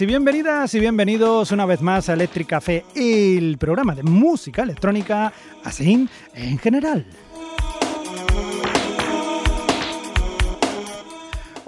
Y bienvenidas y bienvenidos una vez más a Electric Café, el programa de música electrónica, así en general.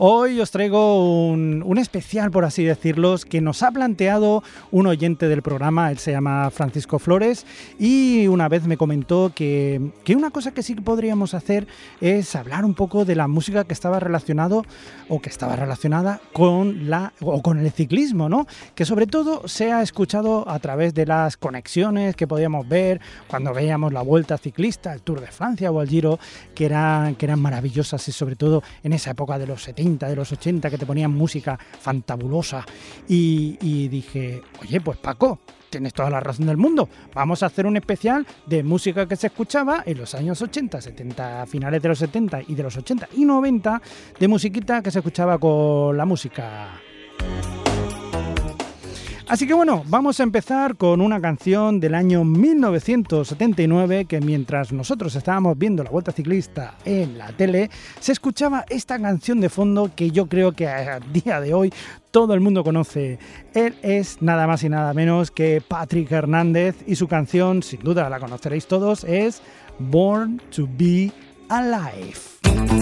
Hoy os traigo un, especial, por así decirlo, que nos ha planteado un oyente del programa, él se llama Francisco Flores, y una vez me comentó que, una cosa que sí que podríamos hacer es hablar un poco de la música que estaba relacionado o que estaba relacionada con la o con el ciclismo, ¿no? Que sobre todo se ha escuchado a través de las conexiones que podíamos ver cuando veíamos la Vuelta Ciclista, el Tour de Francia o el Giro, que eran, que eran maravillosas y sobre todo en esa época de los 70 de los 80, que te ponían música fantabulosa. Y, y dije, oye, pues Paco, tienes toda la razón del mundo. Vamos a hacer un especial de música que se escuchaba en los años 80, 70, finales de los 70 y de los 80 y 90, de musiquita que se escuchaba con la música. Así que bueno, vamos a empezar con una canción del año 1979 que mientras nosotros estábamos viendo la Vuelta Ciclista en la tele, se escuchaba esta canción de fondo que yo creo que a día de hoy todo el mundo conoce. Él es nada más y nada menos que Patrick Hernández y su canción, sin duda la conoceréis todos, es Born to Be Alive.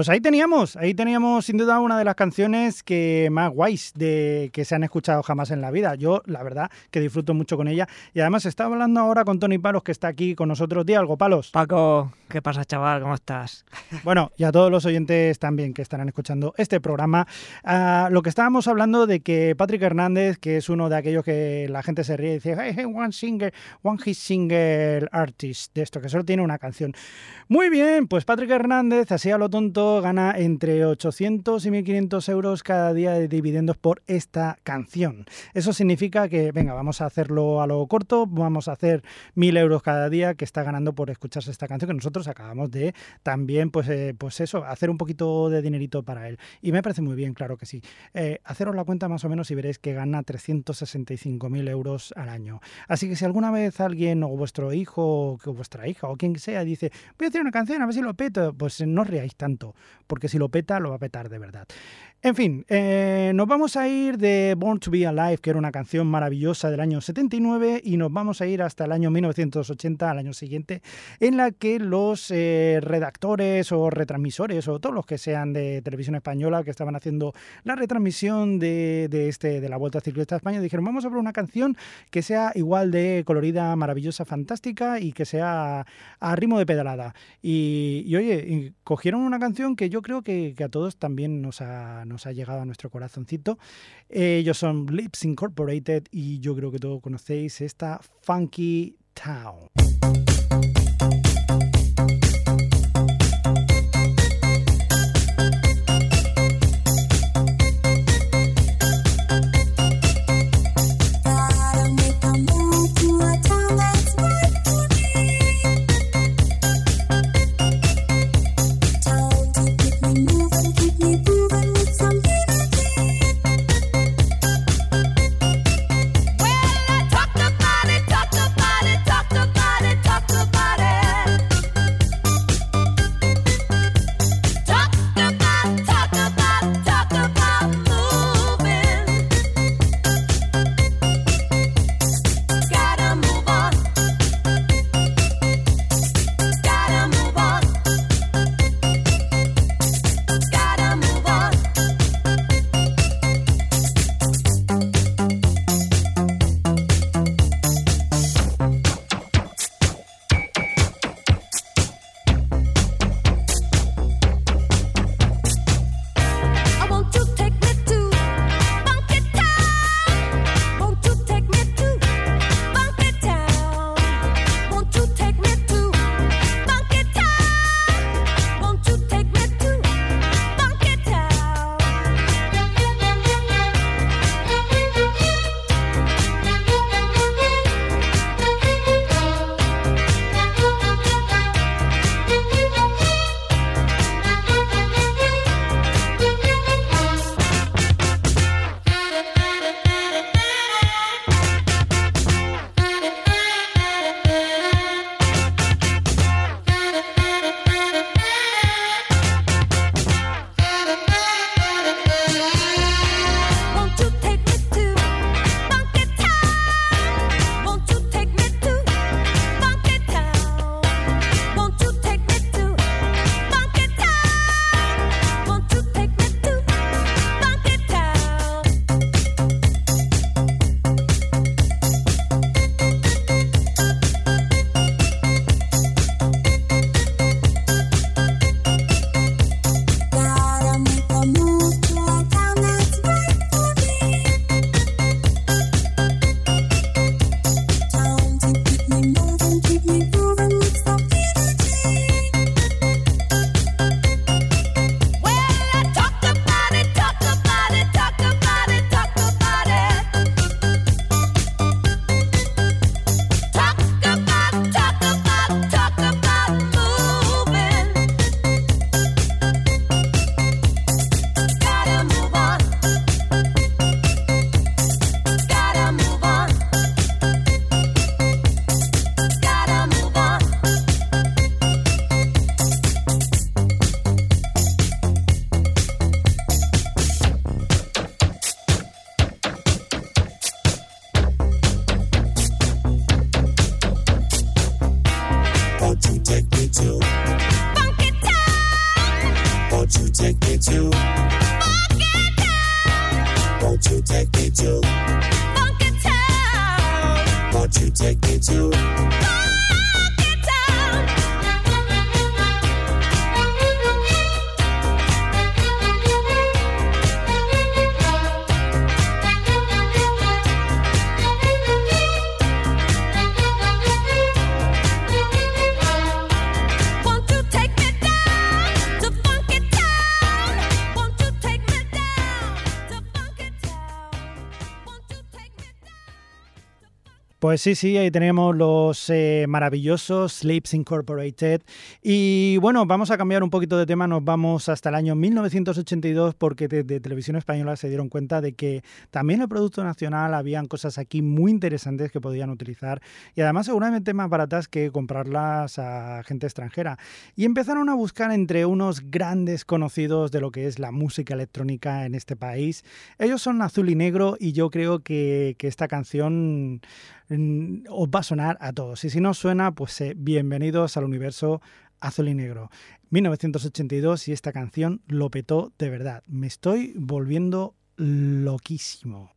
Pues ahí teníamos, ahí teníamos sin duda una de las canciones que más guays de que se han escuchado jamás en la vida. Yo, la verdad, que disfruto mucho con ella. Y además está hablando ahora con Tony Palos, que está aquí con nosotros. Di algo, Palos. Paco, ¿qué pasa, chaval? ¿Cómo estás? Bueno, y a todos los oyentes también que estarán escuchando este programa. Ah, lo que estábamos hablando de que Patrick Hernández, que es uno de aquellos que la gente se ríe y dice, hey, one singer, one hit single artist, de esto, que solo tiene una canción. Muy bien, pues Patrick Hernández, así a lo tonto, gana entre 800 y 1500 euros cada día de dividendos por esta canción. Eso significa que, venga, vamos a hacerlo a lo corto, vamos a hacer 1000 euros cada día que está ganando por escucharse esta canción que nosotros acabamos de también, pues, eh, pues eso, hacer un poquito de dinerito para él. Y me parece muy bien, claro que sí. Eh, haceros la cuenta más o menos y veréis que gana 365.000 euros al año. Así que si alguna vez alguien o vuestro hijo o vuestra hija o quien sea dice, voy a hacer una canción a ver si lo peto, pues no os tanto, porque si lo peta, lo va a petar de verdad. En fin, eh, nos vamos a ir de Born to Be Alive, que era una canción maravillosa del año 79, y nos vamos a ir hasta el año 1980, al año siguiente, en la que los eh, redactores o retransmisores o todos los que sean de televisión española que estaban haciendo la retransmisión de, este, de la Vuelta Ciclista a España dijeron, vamos a ver una canción que sea igual de colorida, maravillosa, fantástica y que sea a ritmo de pedalada. Y, oye, cogieron una canción que yo creo que, a todos también nos ha nos ha llegado a nuestro corazoncito. Ellos son Lips Incorporated y yo creo que todos conocéis esta Funky Town. Pues sí, sí, ahí tenemos los eh, maravillosos Sleeps Incorporated. Y bueno, vamos a cambiar un poquito de tema, nos vamos hasta el año 1982 porque desde Televisión Española se dieron cuenta de que también el Producto Nacional habían cosas aquí muy interesantes que podían utilizar y además seguramente más baratas que comprarlas a gente extranjera. Y empezaron a buscar entre unos grandes conocidos de lo que es la música electrónica en este país. Ellos son Azul y Negro y yo creo que esta canción os va a sonar a todos. Y si no suena, pues eh, bienvenidos al universo azul y negro. 1982 y esta canción lo petó de verdad. Me estoy volviendo loquísimo.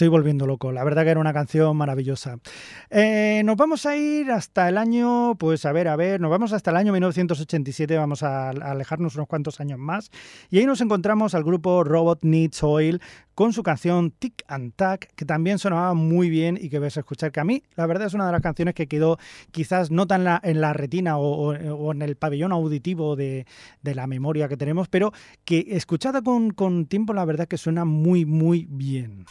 Estoy volviendo loco. La verdad que era una canción maravillosa. Eh, nos vamos a ir hasta el año, pues a ver, a ver, nos vamos hasta el año 1987, vamos a, alejarnos unos cuantos años más. Y ahí nos encontramos al grupo Robot Needs Oil con su canción Tic and Tac, que también sonaba muy bien y que ves a escuchar, que a mí la verdad es una de las canciones que quedó quizás no tan en la retina o, en el pabellón auditivo de, la memoria que tenemos, pero que escuchada con, con tiempo la verdad que suena muy, muy bien.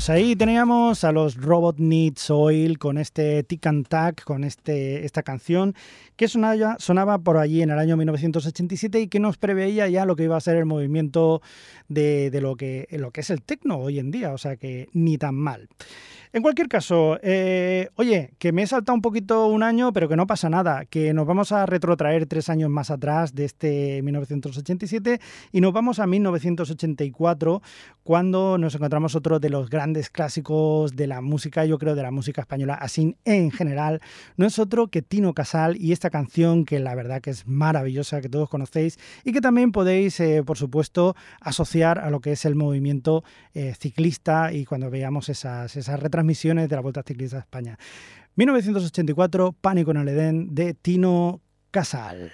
Pues ahí teníamos a los Robot Needs Oil con este Tick and Tack, con este, esta canción que sonaba, sonaba por allí en el año 1987 y que nos preveía ya lo que iba a ser el movimiento de, lo, que, lo que es el techno hoy en día, o sea que ni tan mal. En cualquier caso, eh, oye, que me he saltado un poquito un año, pero que no pasa nada, que nos vamos a retrotraer tres años más atrás de este 1987 y nos vamos a 1984, cuando nos encontramos otro de los grandes clásicos de la música, yo creo de la música española, así en general, no es otro que Tino Casal y esta canción que la verdad que es maravillosa, que todos conocéis y que también podéis, eh, por supuesto, asociar a lo que es el movimiento eh, ciclista y cuando veamos esas, esas transmisiones de la Vuelta Ciclista de España. 1984, Pánico en el Edén de Tino Casal.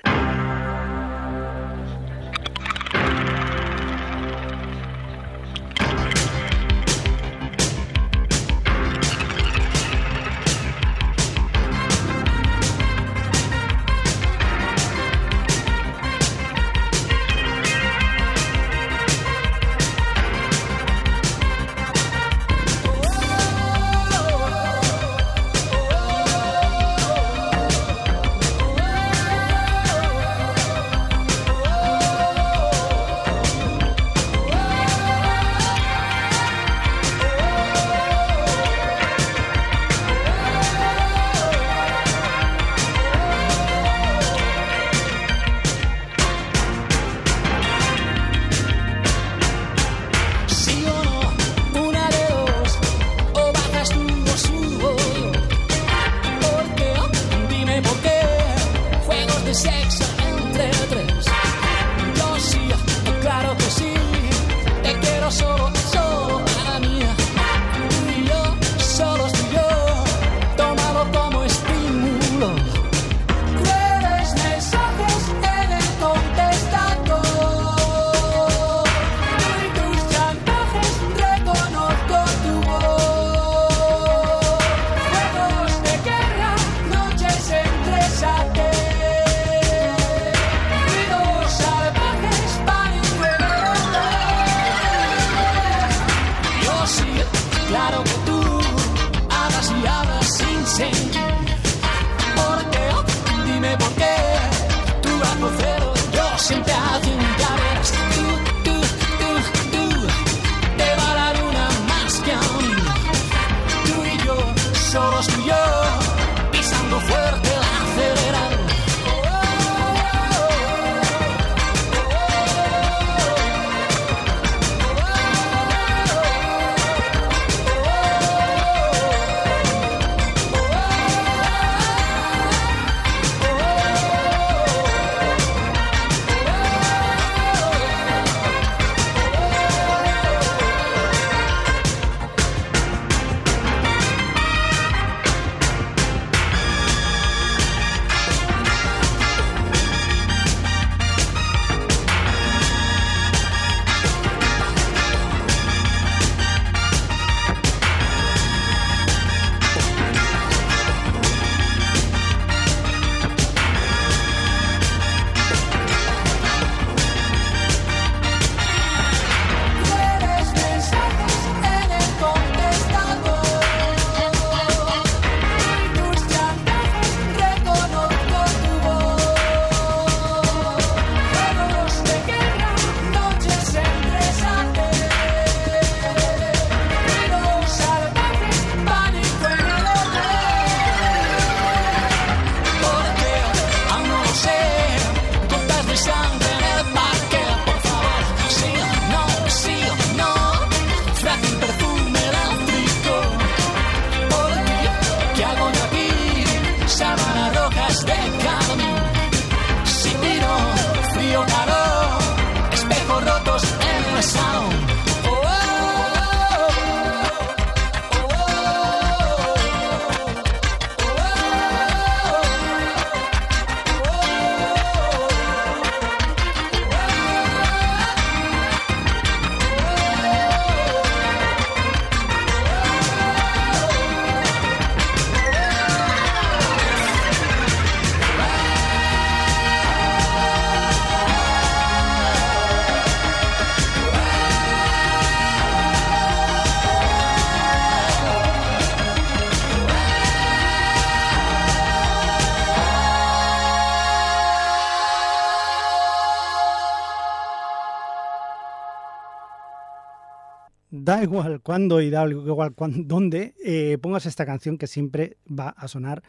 igual cuándo y da igual dónde, eh, pongas esta canción que siempre va a sonar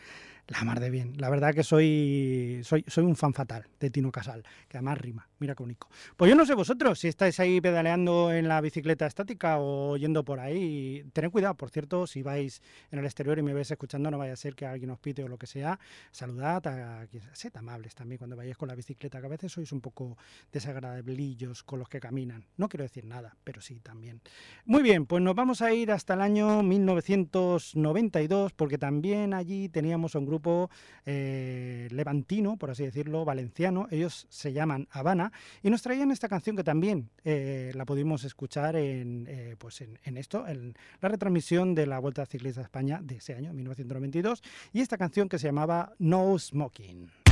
la mar de bien. La verdad que soy, soy, soy un fan fatal de Tino Casal, que además rima. Mira qué único. Pues yo no sé vosotros si estáis ahí pedaleando en la bicicleta estática o yendo por ahí. Tened cuidado, por cierto, si vais en el exterior y me vais escuchando, no vaya a ser que alguien os pite o lo que sea. Saludad a quien amables también cuando vayáis con la bicicleta, que a veces sois un poco desagradabillos con los que caminan. No quiero decir nada, pero sí también. Muy bien, pues nos vamos a ir hasta el año 1992, porque también allí teníamos un grupo grupo eh, levantino, por así decirlo, valenciano. Ellos se llaman Habana y nos traían esta canción que también eh, la pudimos escuchar en, eh, pues en, esto, en la retransmisión de la Vuelta Ciclista a España de ese año, 1992, y esta canción que se llamaba No Smoking.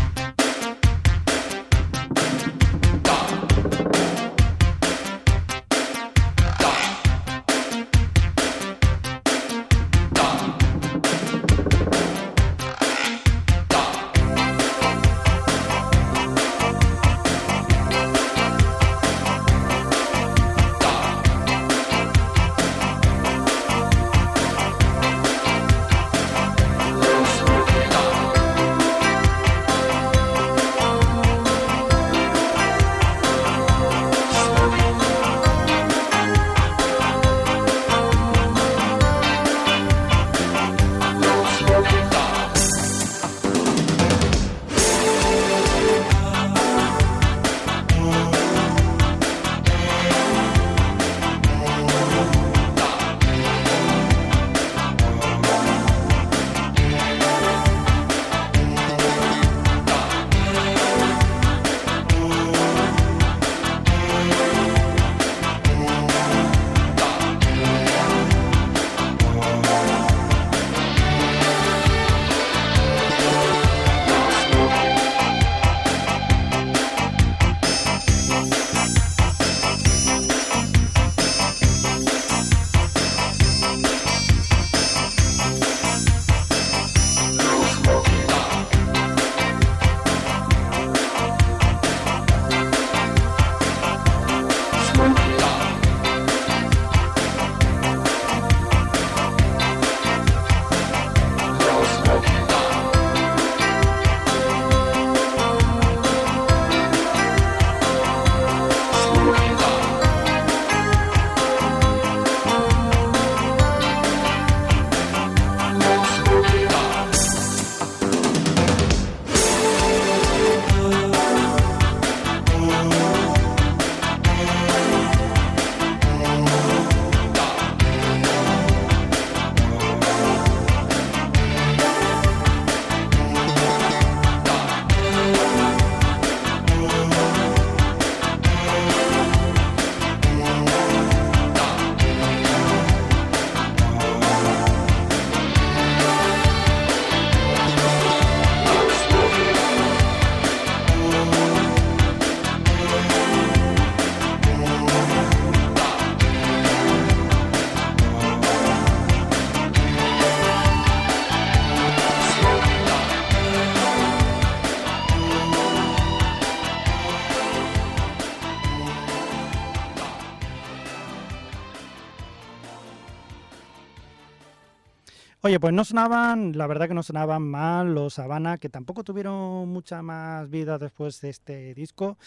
Oye, pues no sonaban, la verdad que no sonaban mal los Habana, que tampoco tuvieron mucha más vida después de este disco.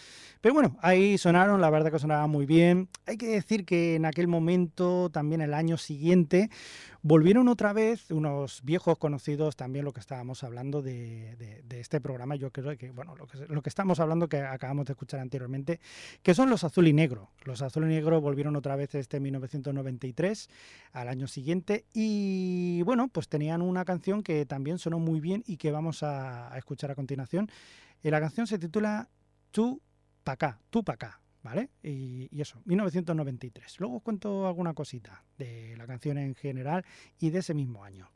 Pero bueno, ahí sonaron, la verdad que sonaban muy bien. Hay que decir que en aquel momento, también el año siguiente, volvieron otra vez unos viejos conocidos, también lo que estábamos hablando de, este programa. Yo creo que, bueno, lo que, estamos hablando, que acabamos de escuchar anteriormente, que son los Azul y Negro. Los Azul y Negro volvieron otra vez este 1993, al año siguiente. Y bueno, pues tenían una canción que también sonó muy bien y que vamos a, escuchar a continuación. Y la canción se titula Tú pa' acá, tú pa' acá, Y, y, eso, 1993. Luego os cuento alguna cosita de la canción en general y de ese mismo año.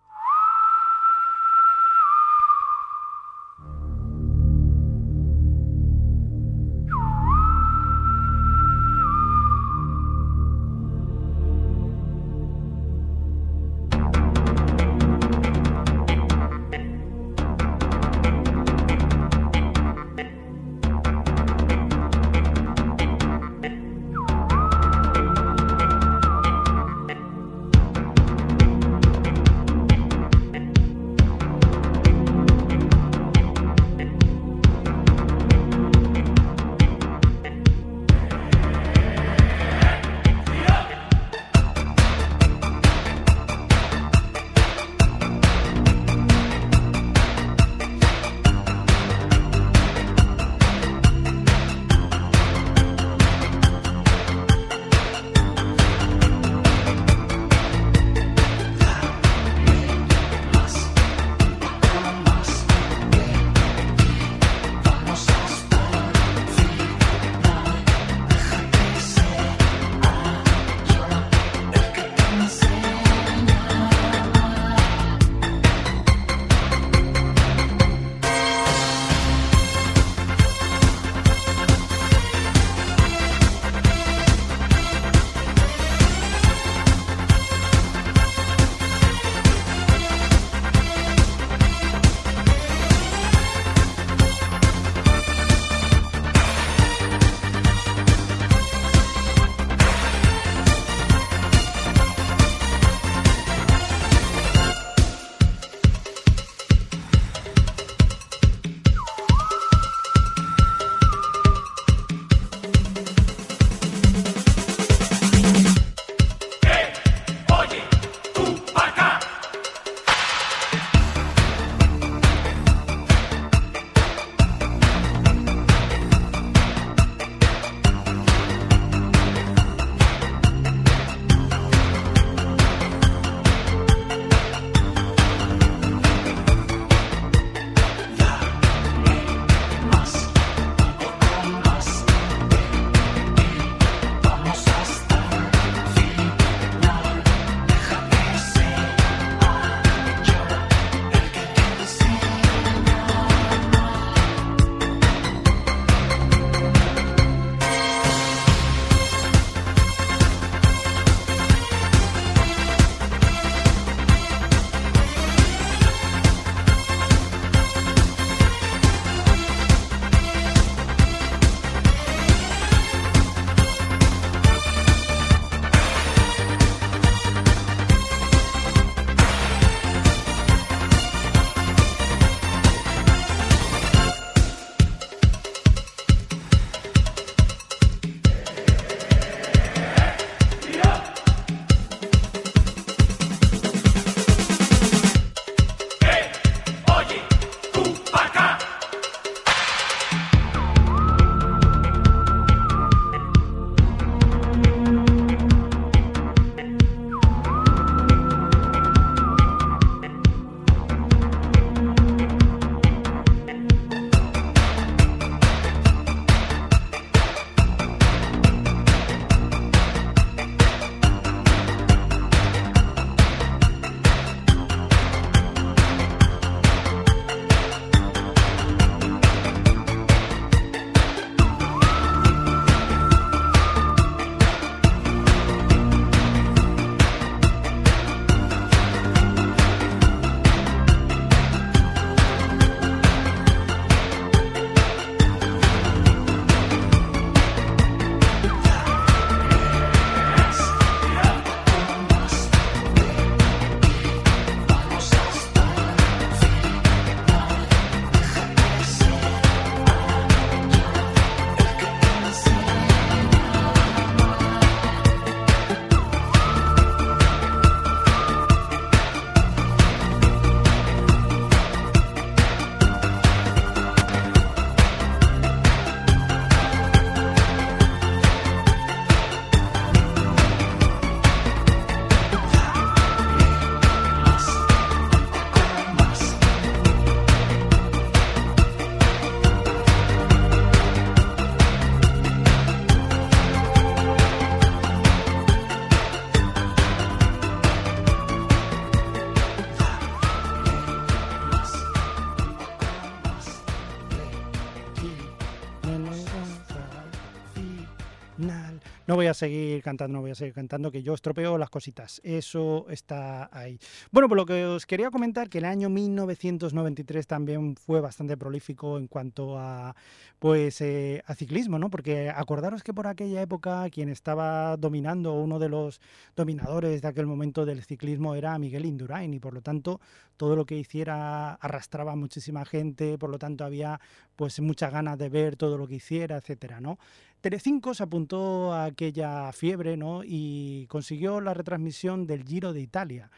Voy a seguir cantando, no voy a seguir cantando, que yo estropeo las cositas. Eso está ahí. Bueno, por lo que os quería comentar, que el año 1993 también fue bastante prolífico en cuanto a, pues, eh, a ciclismo, ¿no? Porque acordaros que por aquella época quien estaba dominando, uno de los dominadores de aquel momento del ciclismo era Miguel Indurain y por lo tanto todo lo que hiciera arrastraba muchísima gente, por lo tanto había pues muchas ganas de ver todo lo que hiciera, etcétera, ¿no? Telecinco se apuntó a aquella fiebre, ¿no? Y consiguió la retransmisión del Giro de Italia.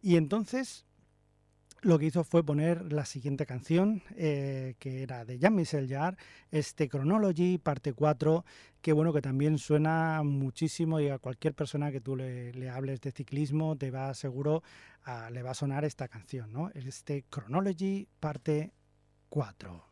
Y entonces lo que hizo fue poner la siguiente canción, eh, que era de Jean-Michel Jarre, este Chronology, parte 4, que bueno, que también suena muchísimo y a cualquier persona que tú le, hables de ciclismo te va seguro, le va a sonar esta canción, ¿no? Este Chronology, parte 4.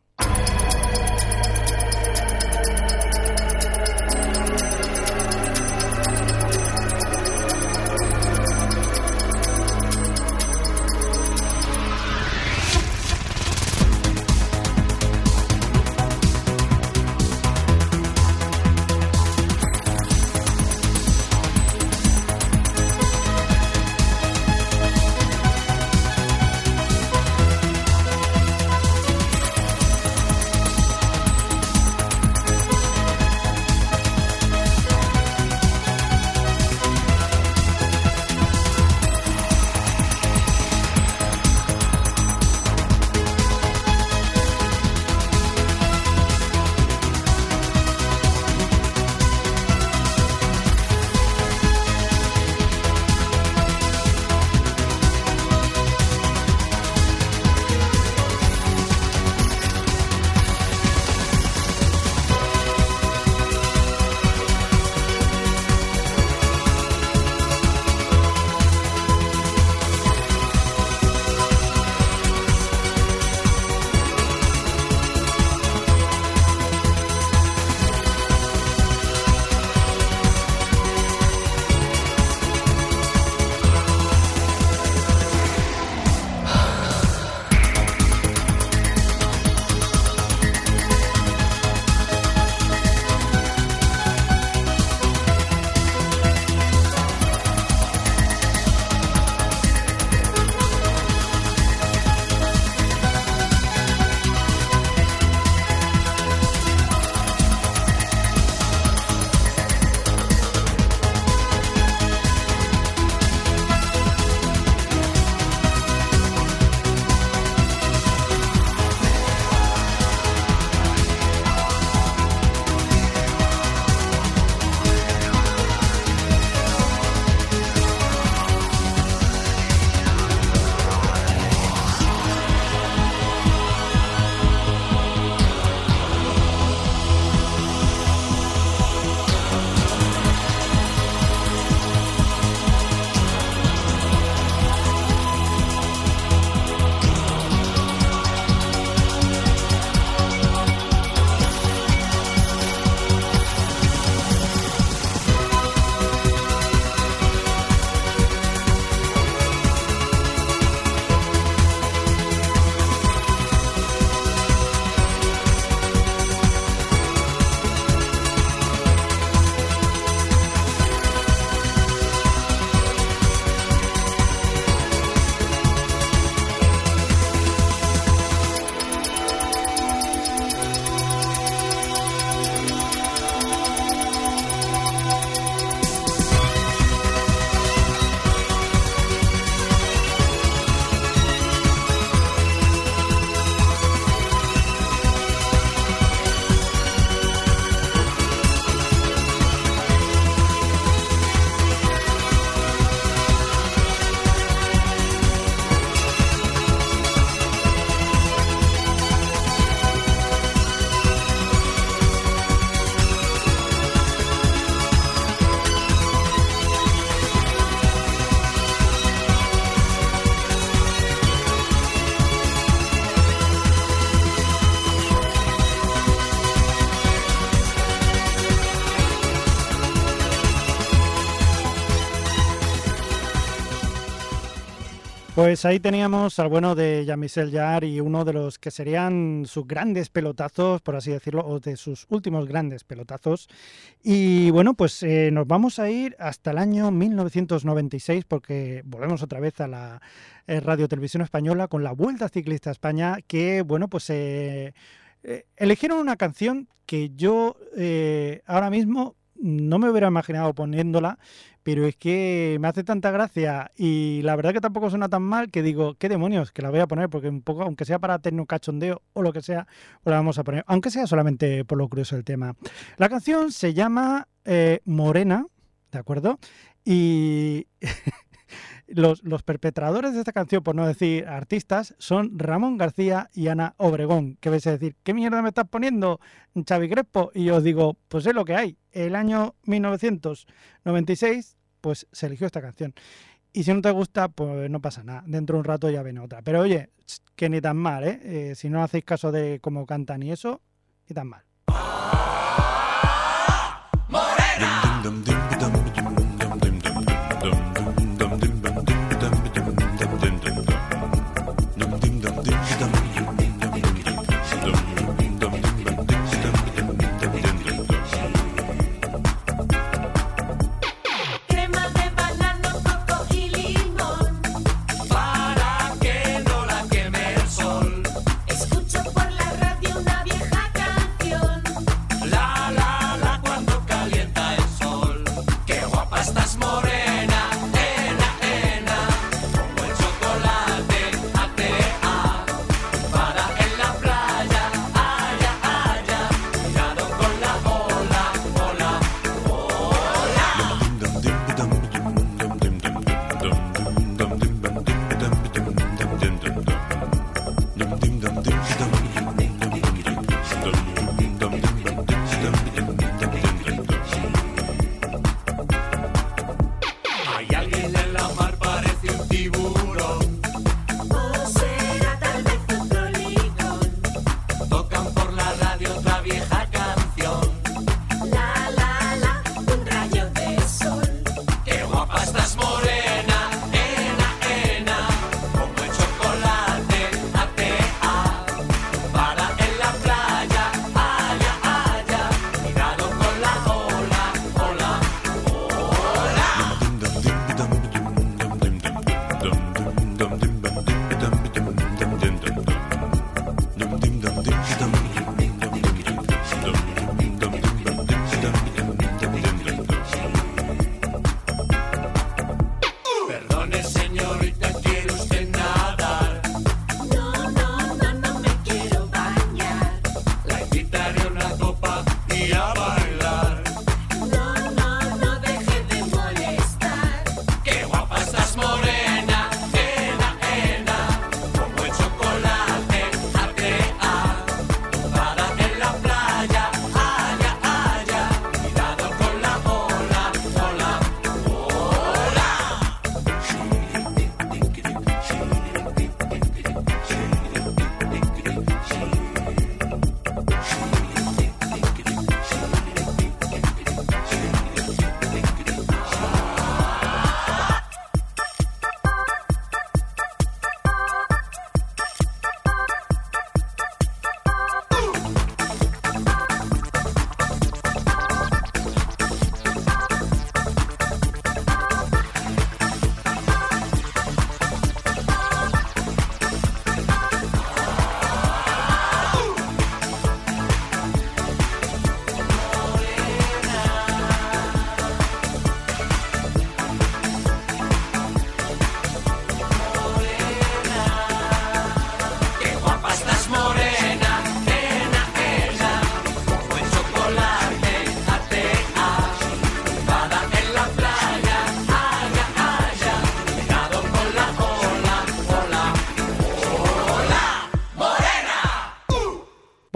Pues ahí teníamos al bueno de Jean-Michel Jarre y uno de los que serían sus grandes pelotazos, por así decirlo, o de sus últimos grandes pelotazos. Y bueno, pues eh, nos vamos a ir hasta el año 1996 porque volvemos otra vez a la eh, Radio Televisión Española con la Vuelta Ciclista a España que, bueno, pues... Eh, eligieron una canción que yo ahora mismo no me hubiera imaginado poniéndola, pero es que me hace tanta gracia y la verdad que tampoco suena tan mal que digo, qué demonios, que la voy a poner, porque un poco, aunque sea para tener un cachondeo o lo que sea, pues la vamos a poner, aunque sea solamente por lo curioso del tema. La canción se llama eh, Morena, ¿de acuerdo? Y Los, perpetradores de esta canción, por no decir artistas, son Ramón García y Ana Obregón. ¿Qué vais a decir? ¿Qué mierda me estás poniendo, Xavi Crespo? Y yo os digo, pues es lo que hay. El año 1996, pues se eligió esta canción. Y si no te gusta, pues no pasa nada. Dentro de un rato ya viene otra. Pero oye, que ni tan mal, ¿eh? eh si no hacéis caso de cómo cantan y eso, ni tan mal.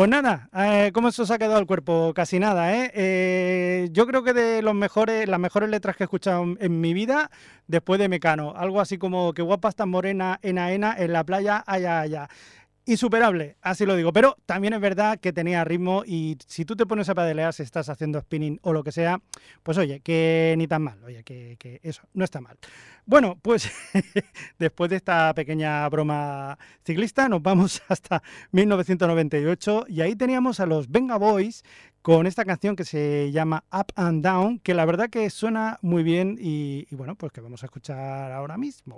Pues nada, eh, ¿cómo se ha quedado el cuerpo? Casi nada, ¿eh? ¿eh? Yo creo que de los mejores, las mejores letras que he escuchado en, mi vida, después de Mecano. Algo así como que guapa está morena, ena, ena, en la playa, allá, allá. Insuperable, así lo digo. Pero también es verdad que tenía ritmo y si tú te pones a pedalear, si estás haciendo spinning o lo que sea, pues oye, que ni tan mal, oye, que, eso, no está mal. Bueno, pues después de esta pequeña broma ciclista, nos vamos hasta 1998 y ahí teníamos a los Venga Boys con esta canción que se llama Up and Down, que la verdad que suena muy bien y, y bueno, pues que vamos a escuchar ahora mismo.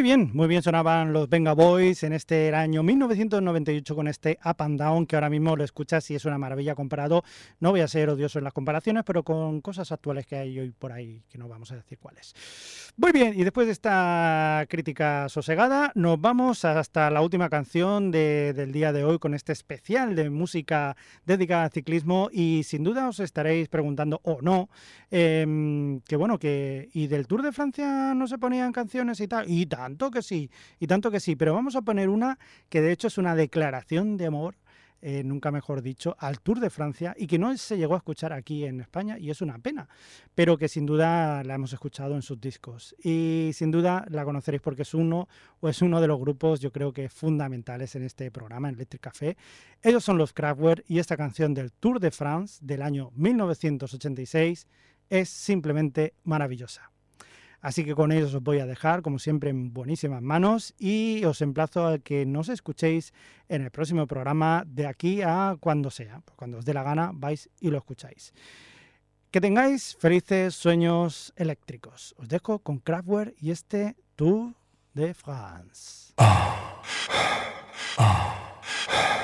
Muy bien, muy bien sonaban los Venga Boys en este año 1998 con este Up and Down que ahora mismo lo escuchas y es una maravilla comparado. No voy a ser odioso en las comparaciones, pero con cosas actuales que hay hoy por ahí que no vamos a decir cuáles. Muy bien, y después de esta crítica sosegada, nos vamos hasta la última canción del día de hoy con este especial de música dedicada al ciclismo y sin duda os estaréis preguntando o no, em, que bueno, que y del Tour de Francia no se ponían canciones y tal, y tanto que sí, y tanto que sí, pero vamos a poner una que de hecho es una declaración de amor eh, nunca mejor dicho, al Tour de Francia y que no se llegó a escuchar aquí en España y es una pena, pero que sin duda la hemos escuchado en sus discos y sin duda la conoceréis porque es uno o es uno de los grupos yo creo que fundamentales en este programa, en Electric Café. Ellos son los Kraftwerk y esta canción del Tour de France del año 1986 es simplemente maravillosa. Así que con ellos os voy a dejar, como siempre, en buenísimas manos y os emplazo a que nos escuchéis en el próximo programa de aquí a cuando sea. Cuando os dé la gana, vais y lo escucháis. Que tengáis felices sueños eléctricos. Os dejo con Kraftwerk y este Tour de France. Ah, ah, ah,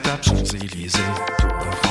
этап Шанзелизы, Тур